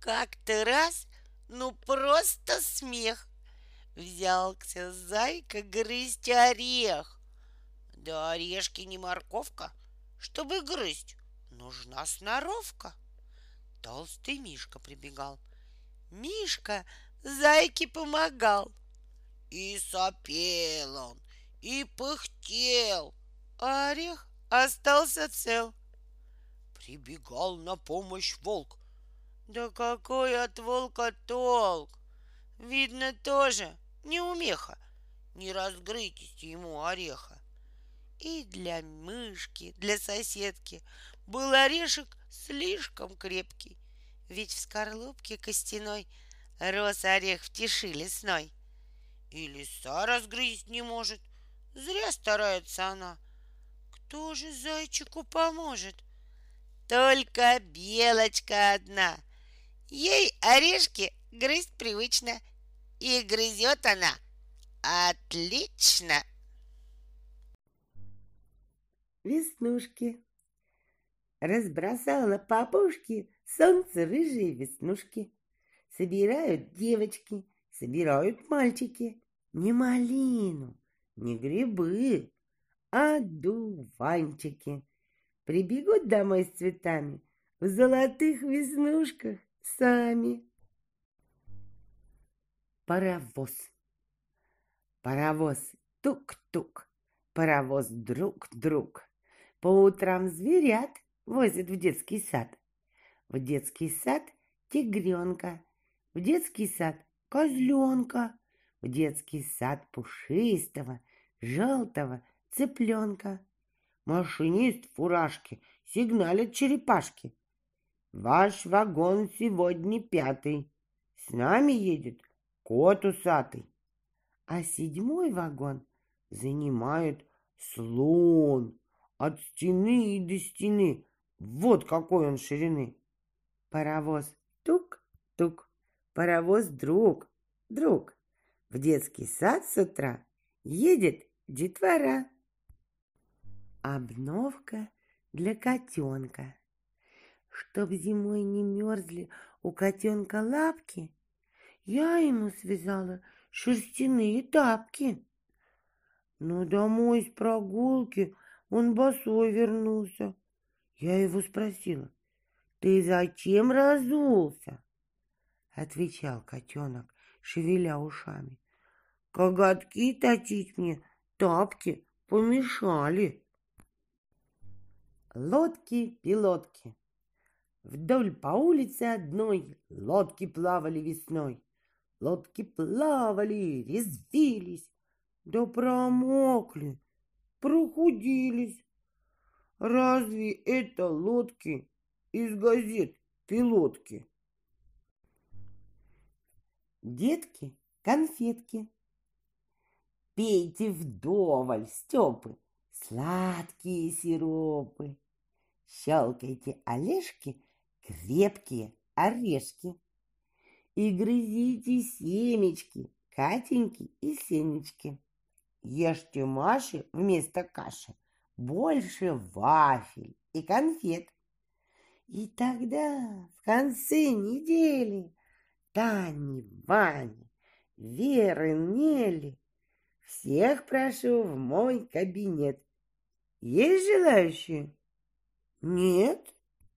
Как-то раз, ну просто смех. Взялся зайка грызть орех. Да орешки не морковка. Чтобы грызть, нужна сноровка. Толстый Мишка прибегал. Мишка зайке помогал. И сопел он, и пыхтел, а орех остался цел. Прибегал на помощь волк. Да какой от волка толк? Видно, тоже неумеха. Не разгрытите ему ореха. И для мышки, для соседки был орешек слишком крепкий. Ведь в скорлупке костяной рос орех в тиши лесной. И лиса разгрызть не может, зря старается она. Кто же зайчику поможет? Только белочка одна. Ей орешки грызть привычно, и грызет она отлично. Веснушки. Разбросала по опушке солнце рыжие веснушки. Собирают девочки, собирают мальчики. Не малину, не грибы, а дуванчики. Прибегут домой с цветами в золотых веснушках сами. Паровоз. Паровоз тук-тук, паровоз друг-друг. По утрам зверят возят в детский сад. В детский сад тигренка, в детский сад козленка, в детский сад пушистого, желтого цыпленка. Машинист фуражки сигналит черепашки. Ваш вагон сегодня пятый. С нами едет кот усатый. А седьмой вагон занимает слон от стены и до стены. Вот какой он ширины. Паровоз тук-тук, паровоз друг, друг. В детский сад с утра едет детвора. Обновка для котенка. Чтоб зимой не мерзли у котенка лапки, я ему связала шерстяные тапки. Но домой с прогулки он босой вернулся. Я его спросила, «Ты зачем разулся?» Отвечал котенок, шевеля ушами. «Коготки точить мне тапки помешали». Лодки-пилотки. Вдоль по улице одной лодки плавали весной. Лодки плавали, резвились, да промокли, прохудились. Разве это лодки из газет пилотки? Детки, конфетки. Пейте вдоволь, Степы, сладкие сиропы. Щелкайте олешки, крепкие орешки и грызите семечки, Катеньки и Сенечки. Ешьте Маши вместо каши больше вафель и конфет. И тогда в конце недели Тани, Вани, Веры, Нели всех прошу в мой кабинет. Есть желающие? Нет?